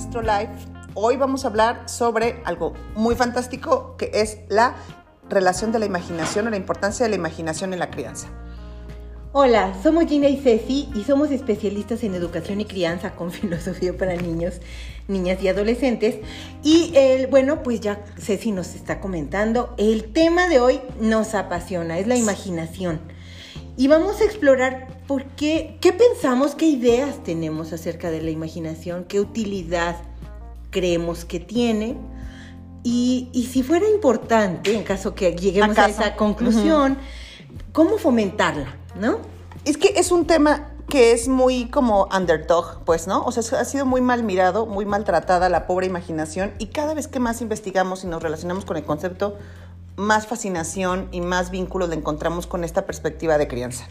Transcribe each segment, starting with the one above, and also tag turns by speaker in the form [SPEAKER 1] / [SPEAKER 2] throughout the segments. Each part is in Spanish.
[SPEAKER 1] nuestro live. Hoy vamos a hablar sobre algo muy fantástico que es la relación de la imaginación o la importancia de la imaginación en la crianza.
[SPEAKER 2] Hola, somos Gina y Ceci y somos especialistas en educación y crianza con filosofía para niños, niñas y adolescentes. Y el, bueno, pues ya Ceci nos está comentando, el tema de hoy nos apasiona, es la imaginación. Y vamos a explorar por qué, pensamos, qué ideas tenemos acerca de la imaginación, qué utilidad creemos que tiene. Y, y si fuera importante, en caso que lleguemos a, esa conclusión, ¿cómo fomentarla? ¿No?
[SPEAKER 1] Es que es un tema que es muy como underdog, pues, ¿no? O sea, ha sido muy mal mirado, muy maltratada la pobre imaginación y cada vez que más investigamos y nos relacionamos con el concepto, más fascinación y más vínculos le encontramos con esta perspectiva de crianza.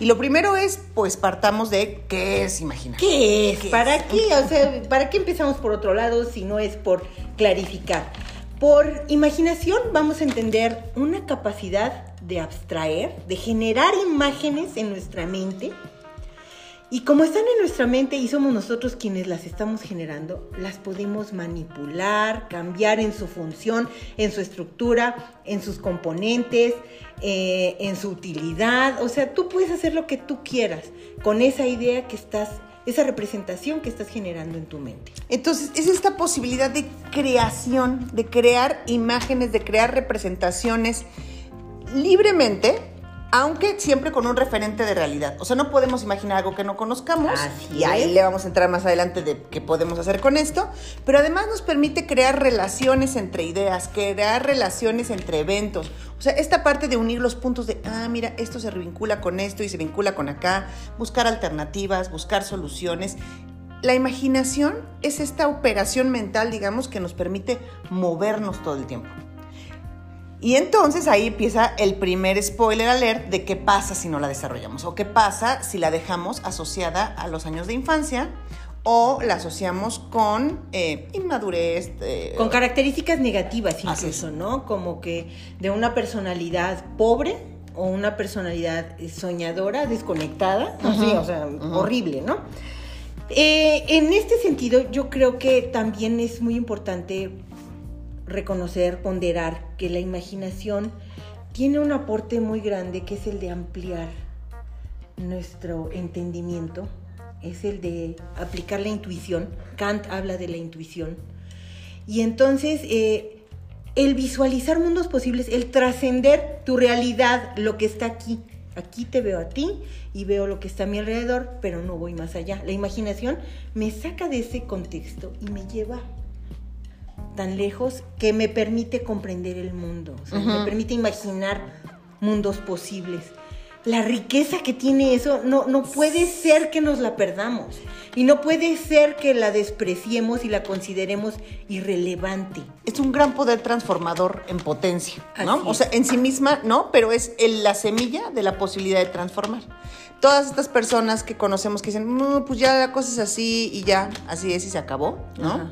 [SPEAKER 1] Y lo primero es, pues, partamos de qué es imaginar.
[SPEAKER 2] ¿Qué es?
[SPEAKER 1] ¿Qué
[SPEAKER 2] ¿Para
[SPEAKER 1] es?
[SPEAKER 2] qué? O sea, ¿para qué empezamos por otro lado si no es por clarificar? Por imaginación vamos a entender una capacidad de abstraer, de generar imágenes en nuestra mente. Y como están en nuestra mente y somos nosotros quienes las estamos generando, las podemos manipular, cambiar en su función, en su estructura, en sus componentes, eh, en su utilidad. O sea, tú puedes hacer lo que tú quieras con esa idea que estás, esa representación que estás generando en tu mente.
[SPEAKER 1] Entonces, es esta posibilidad de creación, de crear imágenes, de crear representaciones libremente, aunque siempre con un referente de realidad. O sea, no podemos imaginar algo que no conozcamos.
[SPEAKER 2] Así
[SPEAKER 1] y ahí
[SPEAKER 2] es.
[SPEAKER 1] le vamos a entrar más adelante de qué podemos hacer con esto. Pero además nos permite crear relaciones entre ideas, crear relaciones entre eventos. O sea, esta parte de unir los puntos de, ah, mira, esto se vincula con esto y se vincula con acá, buscar alternativas, buscar soluciones. La imaginación es esta operación mental, digamos, que nos permite movernos todo el tiempo. Y entonces ahí empieza el primer spoiler alert de qué pasa si no la desarrollamos o qué pasa si la dejamos asociada a los años de infancia o la asociamos con eh, inmadurez. eh,
[SPEAKER 2] Con características negativas
[SPEAKER 1] Así
[SPEAKER 2] incluso, ¿no? Como que de una personalidad pobre o una personalidad eh, soñadora, desconectada, así, o sea, horrible, ¿no? Eh, en este sentido, yo creo que también es muy importante reconocer, ponderar que la imaginación tiene un aporte muy grande que es el de ampliar nuestro entendimiento, es el de aplicar la intuición. Kant habla de la intuición. Y entonces, eh, el visualizar mundos posibles, el trascender tu realidad, lo que está aquí. Aquí te veo a ti y veo lo que está a mi alrededor, pero no voy más allá. La imaginación me saca de ese contexto y me lleva tan lejos que me permite comprender el mundo, o sea, me permite imaginar mundos posibles. La riqueza que tiene eso no, no puede ser que nos la perdamos y no puede ser que la despreciemos y la consideremos irrelevante.
[SPEAKER 1] es un gran poder transformador en potencia, ¿no?
[SPEAKER 2] Así
[SPEAKER 1] O sea, en sí misma, ¿no? Pero es el- la semilla de la posibilidad de transformar. Todas estas personas que conocemos que dicen, "No, pues ya la cosa es así y ya, así es y se acabó, ¿no?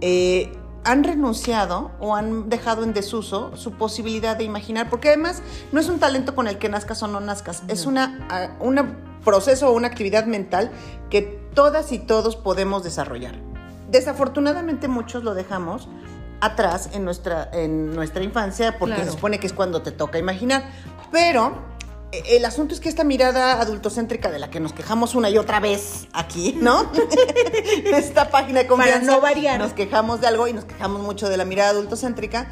[SPEAKER 1] Eh, han renunciado o han dejado en desuso su posibilidad de imaginar, porque además no es un talento con el que nazcas o no nazcas, es una, ah, una proceso o una actividad mental que todas y todos podemos desarrollar. Desafortunadamente muchos lo dejamos atrás en nuestra, en nuestra infancia porque
[SPEAKER 2] Claro.
[SPEAKER 1] se supone que es cuando te toca imaginar, pero el asunto es que esta mirada adultocéntrica de la que nos quejamos una y otra vez aquí, ¿no? esta página de confianza
[SPEAKER 2] no variar.
[SPEAKER 1] nos quejamos de algo y nos quejamos mucho de la mirada adultocéntrica,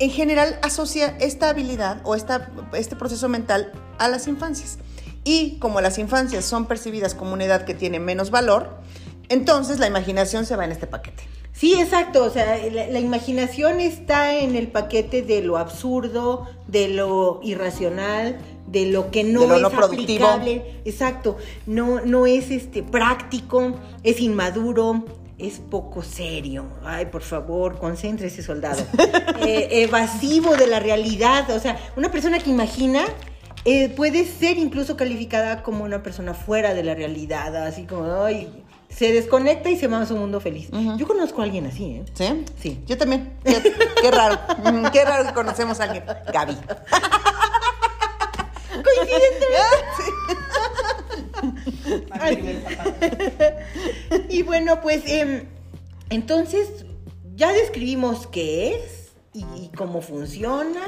[SPEAKER 1] en general asocia esta habilidad o esta, este proceso mental a las infancias. Y como las infancias son percibidas como una edad que tiene menos valor, entonces la imaginación se va en este paquete.
[SPEAKER 2] Sí, exacto. O sea, la, la imaginación está en el paquete de lo absurdo, de lo irracional, de lo que no
[SPEAKER 1] lo
[SPEAKER 2] es
[SPEAKER 1] no productivo.
[SPEAKER 2] aplicable. Exacto. No, no es este práctico, es inmaduro, es poco serio. Ay, por favor, concéntrese, soldado. Eh, evasivo de la realidad. O sea, una persona que imagina eh, puede ser incluso calificada como una persona fuera de la realidad, así como, ay, se desconecta y se va a su mundo feliz. Yo conozco a alguien así, ¿eh?
[SPEAKER 1] ¿Sí?
[SPEAKER 2] Sí.
[SPEAKER 1] Yo también. Qué, qué raro. Qué raro que conocemos a alguien. Gaby.
[SPEAKER 2] Y bueno, pues em, Entonces, ya describimos qué es y, y cómo funciona.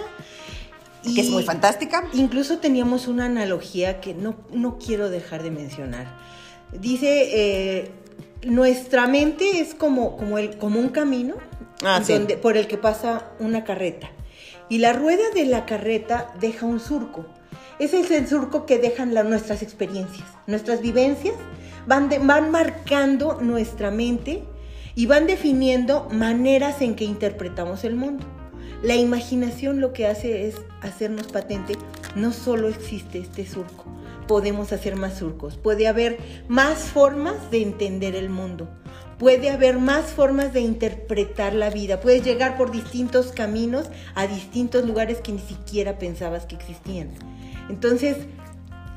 [SPEAKER 1] Y que es muy fantástica.
[SPEAKER 2] Incluso teníamos una analogía que no, no quiero dejar de mencionar. Dice, eh, nuestra mente es como, como, el, como un camino
[SPEAKER 1] Ah, sí.
[SPEAKER 2] donde, por el que pasa una carreta. Y la rueda de la carreta deja un surco. Ese es el surco que dejan la- nuestras experiencias, nuestras vivencias. Van, van marcando nuestra mente y van definiendo maneras en que interpretamos el mundo. La imaginación lo que hace es hacernos patente, no solo existe este surco, podemos hacer más surcos, puede haber más formas de entender el mundo, puede haber más formas de interpretar la vida, puedes llegar por distintos caminos a distintos lugares que ni siquiera pensabas que existían. Entonces,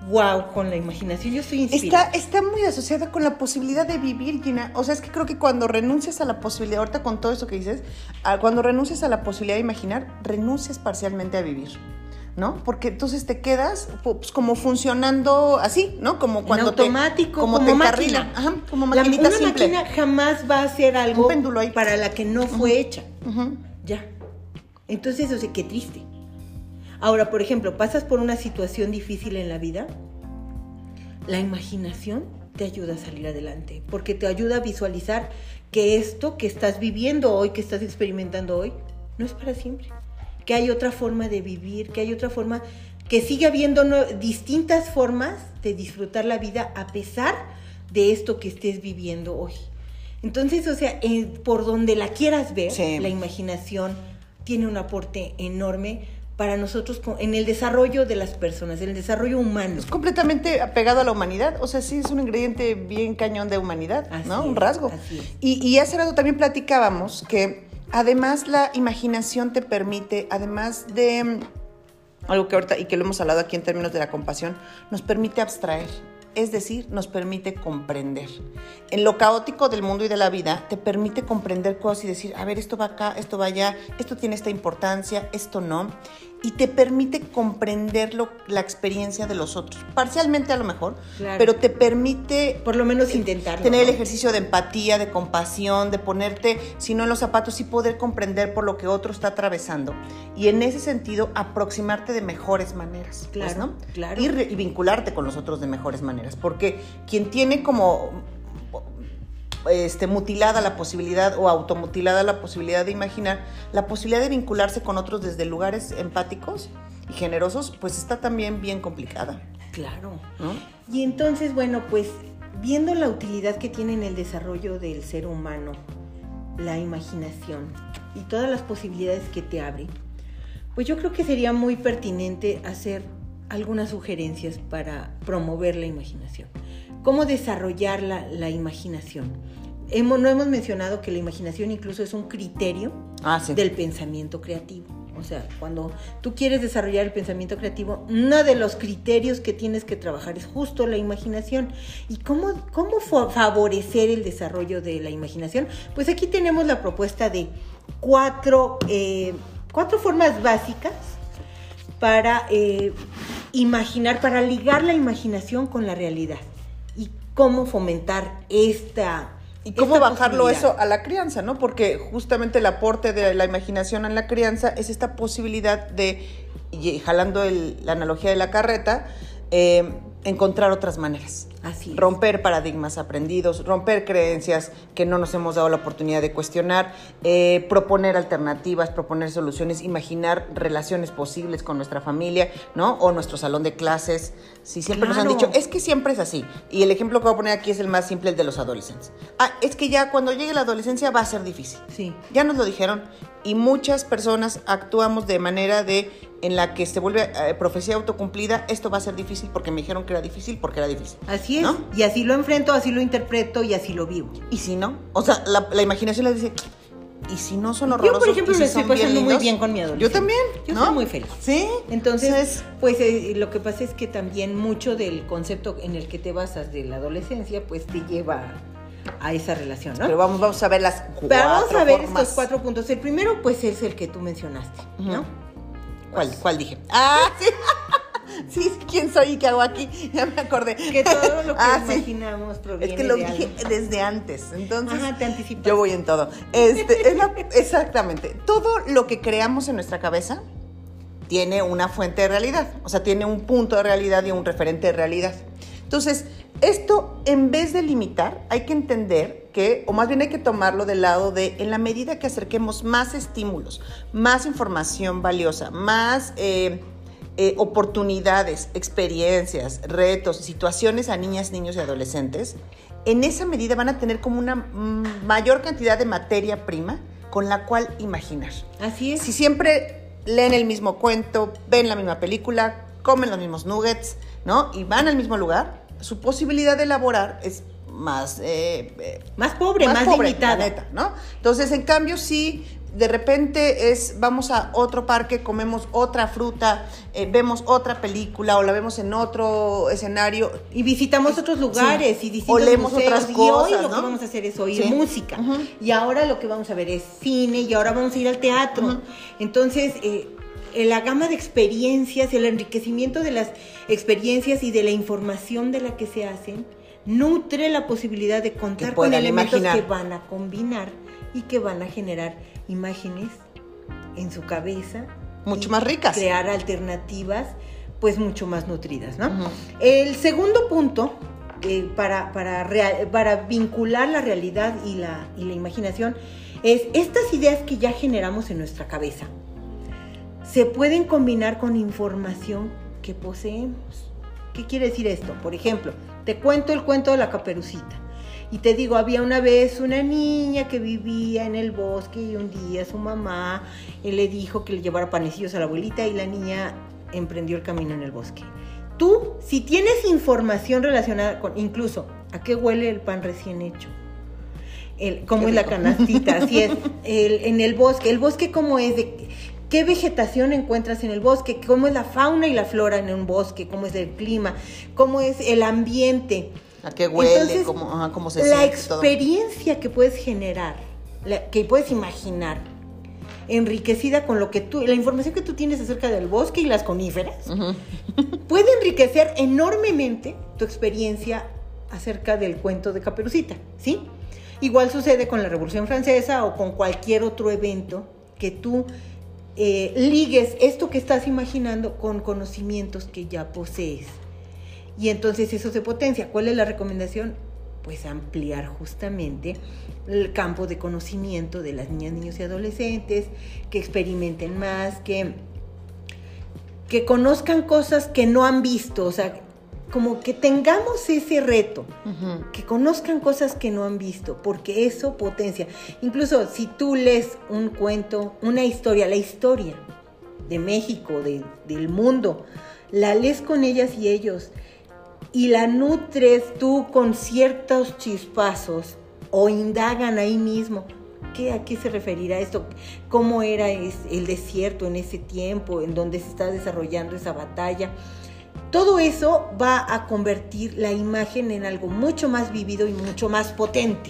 [SPEAKER 2] wow, con la imaginación yo estoy inspirada.
[SPEAKER 1] está muy asociada con la posibilidad de vivir, Gina. O sea, es que creo que cuando renuncias a la posibilidad, ahorita con todo eso que dices, cuando renuncias a la posibilidad de imaginar, renuncias parcialmente a vivir. ¿No? Porque entonces te quedas pues, como funcionando así, ¿no? Como cuando
[SPEAKER 2] en automático,
[SPEAKER 1] te, como,
[SPEAKER 2] como,
[SPEAKER 1] te
[SPEAKER 2] máquina.
[SPEAKER 1] Ajá, como
[SPEAKER 2] La-
[SPEAKER 1] maquinita
[SPEAKER 2] una
[SPEAKER 1] simple.
[SPEAKER 2] máquina jamás va a hacer algo
[SPEAKER 1] Un péndulo ahí.
[SPEAKER 2] para la que no fue hecha.
[SPEAKER 1] Ujú.
[SPEAKER 2] Ya. Entonces, o sea, qué triste. Ahora, por ejemplo, pasas por una situación difícil en la vida, la imaginación te ayuda a salir adelante, porque te ayuda a visualizar que esto que estás viviendo hoy, que estás experimentando hoy, no es para siempre. Que hay otra forma de vivir, que hay otra forma, que sigue habiendo distintas formas de disfrutar la vida a pesar de esto que estés viviendo hoy. Entonces, o sea, eh, por donde la quieras ver,
[SPEAKER 1] Sí.
[SPEAKER 2] la imaginación tiene un aporte enorme para nosotros en el desarrollo de las personas, en el desarrollo humano.
[SPEAKER 1] Es completamente apegado a la humanidad. O sea, sí es un ingrediente bien cañón de humanidad,
[SPEAKER 2] Así
[SPEAKER 1] ¿no?
[SPEAKER 2] es,
[SPEAKER 1] un rasgo.
[SPEAKER 2] así es.
[SPEAKER 1] Y, y hace rato también platicábamos que además la imaginación te permite, además de mm, algo que ahorita y que lo hemos hablado aquí en términos de la compasión, nos permite abstraer. Es decir, nos permite comprender. En lo caótico del mundo y de la vida, te permite comprender cosas y decir, a ver, esto va acá, esto va allá, esto tiene esta importancia, esto no. Y te permite comprender lo- la experiencia de los otros. Parcialmente a lo mejor,
[SPEAKER 2] Claro.
[SPEAKER 1] pero te permite
[SPEAKER 2] Por lo menos intentarlo.
[SPEAKER 1] tener el ejercicio de empatía, de compasión, de ponerte, si no en los zapatos, y poder comprender por lo que otro está atravesando. Y en ese sentido, aproximarte de mejores maneras. pues,
[SPEAKER 2] Claro,
[SPEAKER 1] ¿no?
[SPEAKER 2] claro.
[SPEAKER 1] Y, re- y vincularte con los otros de mejores maneras. Porque quien tiene como este, mutilada la posibilidad o automutilada la posibilidad de imaginar, la posibilidad de vincularse con otros desde lugares empáticos y generosos, pues está también bien complicada.
[SPEAKER 2] Claro.
[SPEAKER 1] ¿no?
[SPEAKER 2] Y entonces, bueno, pues viendo la utilidad que tiene en el desarrollo del ser humano, la imaginación y todas las posibilidades que te abre, pues yo creo que sería muy pertinente hacer algunas sugerencias para promover la imaginación. ¿Cómo desarrollar la, la imaginación? Hemos, no hemos mencionado que la imaginación incluso es un criterio
[SPEAKER 1] Ah, sí.
[SPEAKER 2] del pensamiento creativo. O sea, cuando tú quieres desarrollar el pensamiento creativo, uno de los criterios que tienes que trabajar es justo la imaginación. ¿Y cómo, cómo fa- favorecer el desarrollo de la imaginación? Pues aquí tenemos la propuesta de cuatro, eh, cuatro formas básicas para eh, imaginar, para ligar la imaginación con la realidad. Cómo fomentar esta...
[SPEAKER 1] ¿Y cómo
[SPEAKER 2] esta
[SPEAKER 1] bajarlo eso a la crianza, no? Porque justamente el aporte de la imaginación en la crianza es esta posibilidad de, y jalando el- la analogía de la carreta, eh, encontrar otras maneras.
[SPEAKER 2] Así es.
[SPEAKER 1] Romper paradigmas aprendidos, romper creencias que no nos hemos dado la oportunidad de cuestionar, eh, proponer alternativas, proponer soluciones, imaginar relaciones posibles con nuestra familia, ¿no? O nuestro salón de clases. Si siempre nos han dicho, es que siempre es así. Y el ejemplo que voy a poner aquí es el más simple, el de los adolescentes. Ah, es que ya cuando llegue la adolescencia va a ser difícil.
[SPEAKER 2] Sí.
[SPEAKER 1] Ya nos lo dijeron y muchas personas actuamos de manera de en la que se vuelve eh, profecía autocumplida, esto va a ser difícil porque me dijeron que era difícil porque era difícil.
[SPEAKER 2] Así es.
[SPEAKER 1] ¿No?
[SPEAKER 2] Y así lo enfrento, así lo interpreto y así lo vivo.
[SPEAKER 1] Y si no, o sea, la, la imaginación les dice, ¿y si no son
[SPEAKER 2] Yo,
[SPEAKER 1] horrorosos?
[SPEAKER 2] por ejemplo,
[SPEAKER 1] ¿Y si
[SPEAKER 2] lo estoy pasando muy
[SPEAKER 1] lindos?"
[SPEAKER 2] bien con mi adolescente.
[SPEAKER 1] Yo también,
[SPEAKER 2] Yo
[SPEAKER 1] ¿no?
[SPEAKER 2] soy muy feliz.
[SPEAKER 1] Sí.
[SPEAKER 2] Entonces, pues eh, lo que pasa es que también mucho del concepto en el que te basas de la adolescencia, pues te lleva a esa relación, ¿no?
[SPEAKER 1] pero vamos, vamos a ver las cuatro
[SPEAKER 2] Pero vamos a ver
[SPEAKER 1] formas.
[SPEAKER 2] estos cuatro puntos. El primero, pues, es el que tú mencionaste, ¿no?
[SPEAKER 1] ¿Cuál, cuál dije? Ah, sí. sí, ¿quién soy y qué hago aquí? Ya me acordé.
[SPEAKER 2] Que todo lo que
[SPEAKER 1] Ah, sí.
[SPEAKER 2] imaginamos proviene
[SPEAKER 1] Es que lo
[SPEAKER 2] de
[SPEAKER 1] dije
[SPEAKER 2] algo.
[SPEAKER 1] desde antes, entonces
[SPEAKER 2] Ajá, te anticipas.
[SPEAKER 1] yo voy en todo. Este, es la- exactamente. Todo lo que creamos en nuestra cabeza tiene una fuente de realidad, o sea, tiene un punto de realidad y un referente de realidad. Entonces, esto en vez de limitar, hay que entender que, o más bien hay que tomarlo del lado de, en la medida que acerquemos más estímulos, más información valiosa, más eh, eh, oportunidades, experiencias, retos, situaciones a niñas, niños y adolescentes, en esa medida van a tener como una mm, mayor cantidad de materia prima con la cual imaginar.
[SPEAKER 2] Así es.
[SPEAKER 1] Si siempre leen el mismo cuento, ven la misma película, comen los mismos nuggets, ¿no? Y van al mismo lugar, su posibilidad de elaborar es más, eh, eh,
[SPEAKER 2] Más pobre, más,
[SPEAKER 1] pobre,
[SPEAKER 2] limitada.
[SPEAKER 1] la neta, ¿no? Entonces, en cambio, si de repente es, vamos a otro parque, comemos otra fruta, eh, vemos otra película o la vemos en otro escenario,
[SPEAKER 2] Y visitamos otros lugares
[SPEAKER 1] Sí.
[SPEAKER 2] y distintos
[SPEAKER 1] O leemos
[SPEAKER 2] museos.
[SPEAKER 1] otras
[SPEAKER 2] y
[SPEAKER 1] cosas,
[SPEAKER 2] hoy lo
[SPEAKER 1] ¿no?
[SPEAKER 2] que vamos a hacer es oír
[SPEAKER 1] Sí.
[SPEAKER 2] música. Y ahora lo que vamos a ver es cine y ahora vamos a ir al teatro. Entonces, eh, la gama de experiencias, el enriquecimiento de las experiencias y de la información de la que se hacen, nutre la posibilidad de contar con elementos
[SPEAKER 1] imaginar.
[SPEAKER 2] que van a combinar y que van a generar imágenes en su cabeza.
[SPEAKER 1] Mucho más ricas.
[SPEAKER 2] Crear alternativas, pues mucho más nutridas, ¿no? El segundo punto, eh, para, para, para vincular la realidad y la, y la imaginación, es estas ideas que ya generamos en nuestra cabeza. Se pueden combinar con información que poseemos. ¿Qué quiere decir esto? Por ejemplo, te cuento el cuento de la caperucita. Y te digo, había una vez una niña que vivía en el bosque y un día su mamá le dijo que le llevara panecillos a la abuelita y la niña emprendió el camino en el bosque. Tú, si tienes información relacionada con, incluso, ¿a qué huele el pan recién hecho? El, ¿Cómo es la canastita? Así es. El- en el bosque, ¿el bosque cómo es? ¿De qué vegetación encuentras en el bosque? ¿Cómo es la fauna y la flora en un bosque? ¿Cómo es el clima? ¿Cómo es el ambiente?
[SPEAKER 1] a qué huele,
[SPEAKER 2] Entonces,
[SPEAKER 1] cómo, ajá, cómo se
[SPEAKER 2] la
[SPEAKER 1] siente, todo.
[SPEAKER 2] experiencia que puedes generar, la- que puedes imaginar, enriquecida con lo que tú, la información que tú tienes acerca del bosque y las coníferas, puede enriquecer enormemente tu experiencia acerca del cuento de Caperucita, ¿sí? Igual sucede con la Revolución Francesa o con cualquier otro evento que tú eh, ligues esto que estás imaginando con conocimientos que ya posees. Y entonces eso se potencia. ¿Cuál es la recomendación? Pues ampliar justamente el campo de conocimiento de las niñas, niños y adolescentes, que experimenten más, que que conozcan cosas que no han visto, o sea, como que tengamos ese reto, que conozcan cosas que no han visto, porque eso potencia. Incluso si tú lees un cuento, una historia, la historia de México, de- del mundo, la lees con ellas y ellos y la nutres tú con ciertos chispazos o indagan ahí mismo. ¿Qué, ¿A qué se referirá esto? ¿Cómo era el desierto en ese tiempo, en donde se está desarrollando esa batalla? Todo eso va a convertir la imagen en algo mucho más vivido y mucho más potente.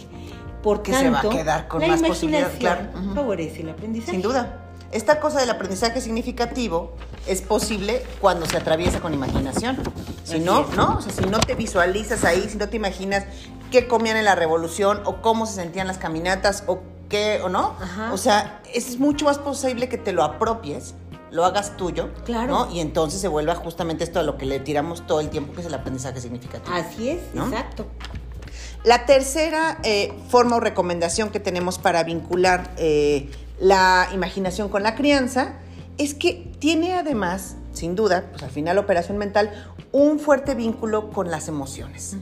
[SPEAKER 2] Por
[SPEAKER 1] Que se va a quedar con
[SPEAKER 2] la
[SPEAKER 1] más posibilidad,
[SPEAKER 2] imaginación
[SPEAKER 1] claro.
[SPEAKER 2] Favorece el aprendizaje.
[SPEAKER 1] Sin duda. Esta cosa del aprendizaje significativo es posible cuando se atraviesa con imaginación. Si
[SPEAKER 2] Así
[SPEAKER 1] no,
[SPEAKER 2] es.
[SPEAKER 1] ¿no? O sea, si no te visualizas ahí, si no te imaginas qué comían en la revolución o cómo se sentían las caminatas o qué o no.
[SPEAKER 2] Ajá.
[SPEAKER 1] O sea, es mucho más posible que te lo apropies, lo hagas tuyo,
[SPEAKER 2] Claro.
[SPEAKER 1] ¿no? Y entonces se vuelva justamente esto a lo que le tiramos todo el tiempo, que es el aprendizaje significativo.
[SPEAKER 2] Así es,
[SPEAKER 1] ¿No?
[SPEAKER 2] exacto.
[SPEAKER 1] La tercera eh, forma o recomendación que tenemos para vincular eh, la imaginación con la crianza es que tiene además, sin duda, pues al final operación mental, un fuerte vínculo con las emociones.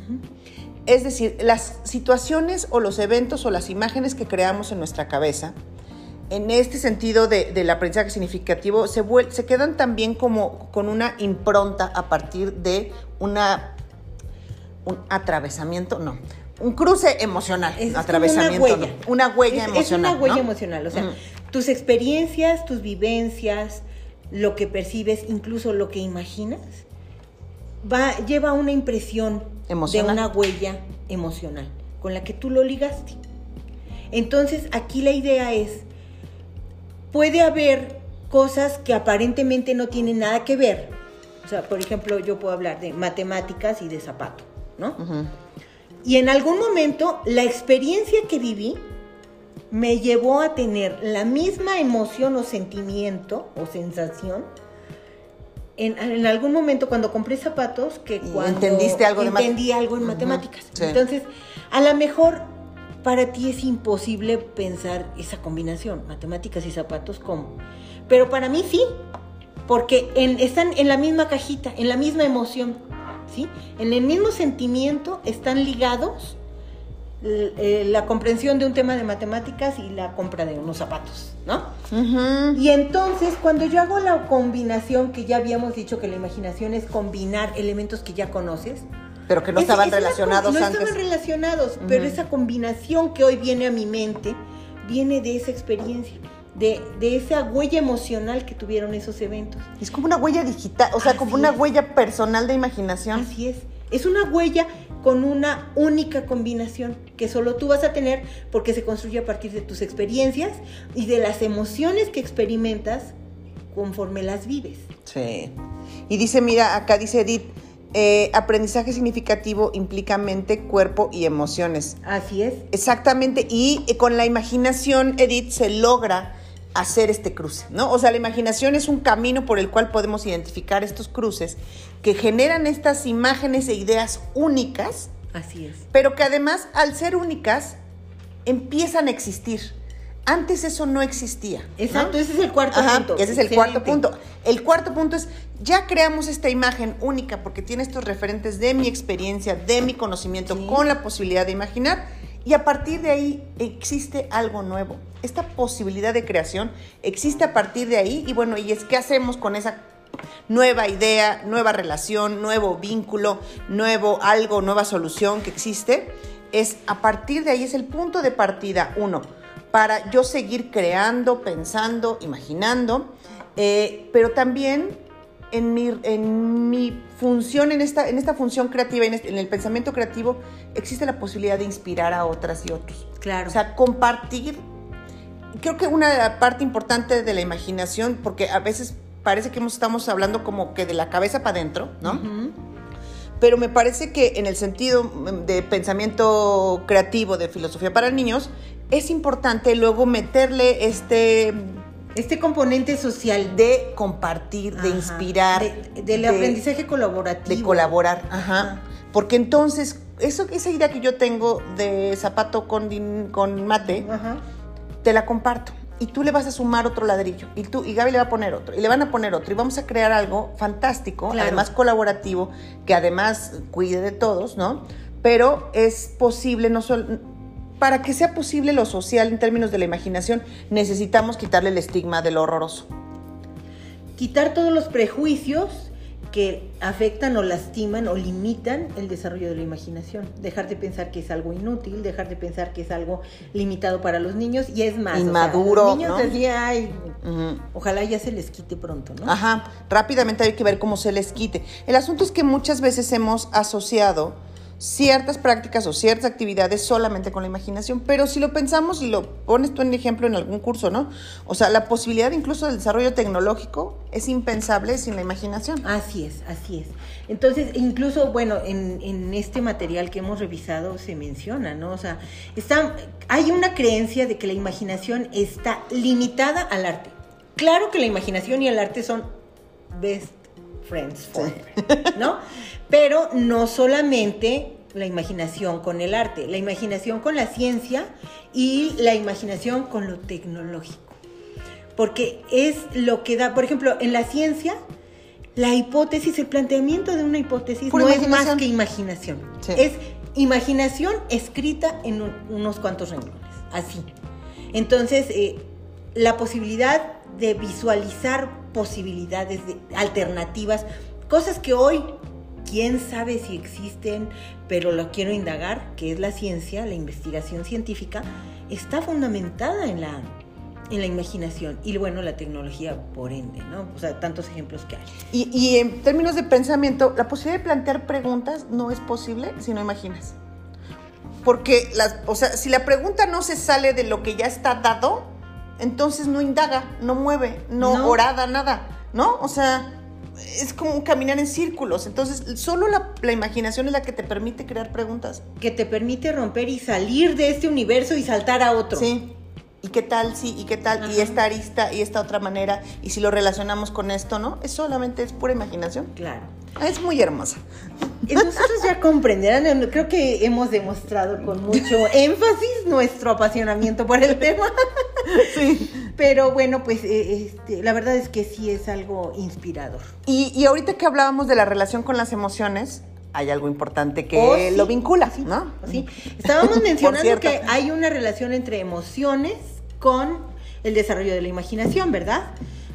[SPEAKER 1] Es decir, las situaciones o los eventos o las imágenes que creamos en nuestra cabeza, en este sentido de- del aprendizaje significativo, se, vuel- se quedan también como con una impronta a partir de una un atravesamiento, no, un cruce emocional,
[SPEAKER 2] Es
[SPEAKER 1] atravesamiento,
[SPEAKER 2] una huella.
[SPEAKER 1] no, una huella
[SPEAKER 2] Es-
[SPEAKER 1] emocional.
[SPEAKER 2] Es una huella
[SPEAKER 1] ¿no?
[SPEAKER 2] emocional, o sea,
[SPEAKER 1] Mm.
[SPEAKER 2] tus experiencias, tus vivencias, lo que percibes, incluso lo que imaginas, va, lleva una impresión
[SPEAKER 1] Emocional.
[SPEAKER 2] de una huella emocional con la que tú lo ligaste. Entonces, aquí la idea es, puede haber cosas que aparentemente no tienen nada que ver, O sea, por ejemplo, yo puedo hablar de matemáticas y de zapato, ¿no? Y en algún momento la experiencia que viví me llevó a tener la misma emoción o sentimiento o sensación en, en algún momento cuando compré zapatos que cuando
[SPEAKER 1] entendiste algo de
[SPEAKER 2] entendí algo en matemáticas.
[SPEAKER 1] sí.
[SPEAKER 2] Entonces, a lo mejor para ti es imposible pensar esa combinación, matemáticas y zapatos, ¿cómo? Pero para mí sí, porque en- están en la misma cajita, en la misma emoción, ¿sí? En el mismo sentimiento están ligados l- eh, la comprensión de un tema de matemáticas y la compra de unos zapatos, ¿no? Y entonces, cuando yo hago la combinación, que ya habíamos dicho que la imaginación es combinar elementos que ya conoces,
[SPEAKER 1] Pero que no
[SPEAKER 2] es-
[SPEAKER 1] estaban
[SPEAKER 2] es
[SPEAKER 1] relacionados
[SPEAKER 2] no
[SPEAKER 1] antes.
[SPEAKER 2] estaban relacionados, pero esa combinación que hoy viene a mi mente viene de esa experiencia, de, de esa huella emocional que tuvieron esos eventos.
[SPEAKER 1] Es como una huella digital, o sea,
[SPEAKER 2] Así
[SPEAKER 1] como una
[SPEAKER 2] es.
[SPEAKER 1] huella personal de imaginación.
[SPEAKER 2] Así es. Es una huella con una única combinación que solo tú vas a tener porque se construye a partir de tus experiencias y de las emociones que experimentas conforme las vives.
[SPEAKER 1] Sí. Y dice, mira, acá dice Edith, eh, aprendizaje significativo implica mente, cuerpo y emociones.
[SPEAKER 2] Así es.
[SPEAKER 1] Exactamente, y eh, con la imaginación, Edith, se logra hacer este cruce, ¿no? O sea, la imaginación es un camino por el cual podemos identificar estos cruces que generan estas imágenes e ideas únicas,
[SPEAKER 2] Así es.
[SPEAKER 1] pero que además, al ser únicas, empiezan a existir. Antes eso no existía. ¿no?
[SPEAKER 2] Exacto, ese es el cuarto
[SPEAKER 1] Ajá,
[SPEAKER 2] punto.
[SPEAKER 1] ese es el
[SPEAKER 2] Excelente.
[SPEAKER 1] cuarto punto. El cuarto punto es, ya creamos esta imagen única porque tiene estos referentes de mi experiencia, de mi conocimiento,
[SPEAKER 2] Sí.
[SPEAKER 1] con la posibilidad de imaginar, y a partir de ahí existe algo nuevo. Esta posibilidad de creación existe a partir de ahí, y bueno, y es qué hacemos con esa nueva idea, nueva relación, nuevo vínculo, nuevo algo, nueva solución que existe, es a partir de ahí es el punto de partida, uno, para yo seguir creando, pensando, imaginando, eh, pero también en mi, en mi función, en esta, en esta función creativa, en, este- en el pensamiento creativo, existe la posibilidad de inspirar a otras y otros.
[SPEAKER 2] Claro.
[SPEAKER 1] O sea, compartir. Creo que una parte importante de la imaginación, porque a veces parece que estamos hablando como que de la cabeza para adentro, ¿no? Pero me parece que en el sentido mm, de pensamiento creativo, de filosofía para niños, es importante luego meterle este
[SPEAKER 2] Este componente social
[SPEAKER 1] de compartir, de inspirar,
[SPEAKER 2] De- del
[SPEAKER 1] de-
[SPEAKER 2] aprendizaje colaborativo.
[SPEAKER 1] de colaborar, ajá.
[SPEAKER 2] Ajá.
[SPEAKER 1] Porque entonces, eso, esa idea que yo tengo de zapato con, din- con mate,
[SPEAKER 2] Ajá.
[SPEAKER 1] te la comparto. Y tú le vas a sumar otro ladrillo. Y tú, y Gaby le va a poner otro. Y le van a poner otro. Y vamos a crear algo fantástico,
[SPEAKER 2] Claro.
[SPEAKER 1] además colaborativo, que además cuide de todos, ¿no? Pero es posible, no solo. Para que sea posible lo social en términos de la imaginación, necesitamos quitarle el estigma de lo horroroso.
[SPEAKER 2] Quitar todos los prejuicios que afectan o lastiman o limitan el desarrollo de la imaginación. Dejar de pensar que es algo inútil, dejar de pensar que es algo limitado para los niños y es más. o sea,
[SPEAKER 1] Inmaduro,
[SPEAKER 2] los niños
[SPEAKER 1] ¿no?
[SPEAKER 2] así, ay, ojalá ya se les quite pronto, ¿no?
[SPEAKER 1] Ajá, rápidamente hay que ver cómo se les quite. El asunto es que muchas veces hemos asociado ciertas prácticas o ciertas actividades solamente con la imaginación, pero si lo pensamos y lo pones tú en ejemplo en algún curso, ¿no? O sea, la posibilidad incluso del desarrollo tecnológico es impensable sin la imaginación.
[SPEAKER 2] Así es, así es. Entonces, incluso, bueno, en, este material que hemos revisado se menciona, ¿no? O sea, está, hay una creencia de que la imaginación está limitada al arte. Claro que la imaginación y el arte son friends forever, ¿no? Pero no solamente la imaginación con el arte, la imaginación con la ciencia y la imaginación con lo tecnológico. Porque es lo que da, por ejemplo, en la ciencia, la hipótesis, el planteamiento de una hipótesis
[SPEAKER 1] Pura
[SPEAKER 2] no es más que imaginación.
[SPEAKER 1] Sí.
[SPEAKER 2] Es imaginación escrita en un- unos cuantos renglones, así. Entonces, eh, la posibilidad de visualizar posibilidades de- alternativas, cosas que hoy, quién sabe si existen, pero lo quiero indagar, que es la ciencia, la investigación científica, está fundamentada en la, en la imaginación. Y bueno, la tecnología, por ende, ¿no? O sea, tantos ejemplos que hay.
[SPEAKER 1] Y, y en términos de pensamiento, la posibilidad de plantear preguntas no es posible si no imaginas. Porque, las, o sea, si la pregunta no se sale de lo que ya está dado, entonces no indaga, no mueve, no,
[SPEAKER 2] No.
[SPEAKER 1] orada nada, ¿no? O sea, es como caminar en círculos. Entonces, solo la, la imaginación es la que te permite crear preguntas.
[SPEAKER 2] Que te permite romper y salir de este universo y saltar a otro.
[SPEAKER 1] Sí. ¿Y qué tal? Sí, ¿y qué tal? Y esta arista y esta otra manera. Y si lo relacionamos con esto, ¿no? Es solamente es pura imaginación.
[SPEAKER 2] Claro.
[SPEAKER 1] Ah, Es muy hermosa.
[SPEAKER 2] Nosotros ya comprenderán, creo que hemos demostrado con mucho énfasis nuestro apasionamiento por el tema.
[SPEAKER 1] Sí.
[SPEAKER 2] Pero bueno, pues eh, este, la verdad es que sí es algo inspirador.
[SPEAKER 1] Y, y ahorita que hablábamos de la relación con las emociones, hay algo importante que
[SPEAKER 2] Oh, sí.
[SPEAKER 1] lo vincula,
[SPEAKER 2] Sí,
[SPEAKER 1] ¿no?
[SPEAKER 2] sí. Estábamos mencionando que hay una relación entre emociones con el desarrollo de la imaginación, ¿verdad?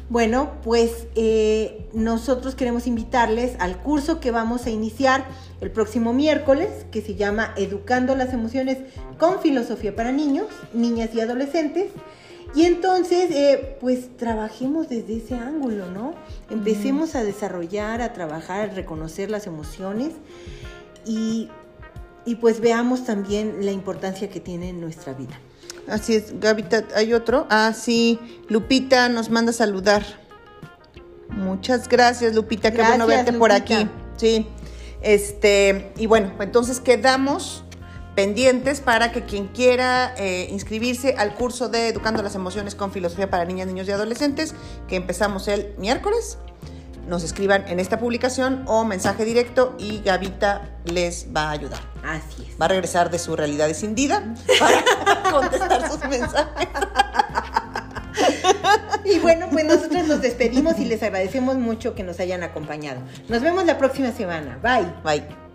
[SPEAKER 2] Bueno, pues eh, nosotros queremos invitarles al curso que vamos a iniciar el próximo miércoles, que se llama Educando las Emociones con Filosofía para Niños, Niñas y Adolescentes. Y entonces, eh, pues trabajemos desde ese ángulo, ¿no? Empecemos a desarrollar, a trabajar, a reconocer las emociones y, y pues veamos también la importancia que tiene en nuestra vida.
[SPEAKER 1] Así es, Gavita, hay otro. Ah, sí, Lupita nos manda a saludar. Muchas gracias, Lupita, qué bueno verte por aquí. Sí. Este, y bueno, entonces quedamos pendientes para que quien quiera eh, inscribirse al curso de Educando las Emociones con Filosofía para Niñas, Niños y Adolescentes, que empezamos el miércoles, nos escriban en esta publicación o mensaje directo y Gavita les va a ayudar.
[SPEAKER 2] Así es.
[SPEAKER 1] Va a regresar de su realidad escindida para contestar sus mensajes.
[SPEAKER 2] Y bueno, pues nosotros nos despedimos y les agradecemos mucho que nos hayan acompañado. Nos vemos la próxima semana. Bye.
[SPEAKER 1] Bye.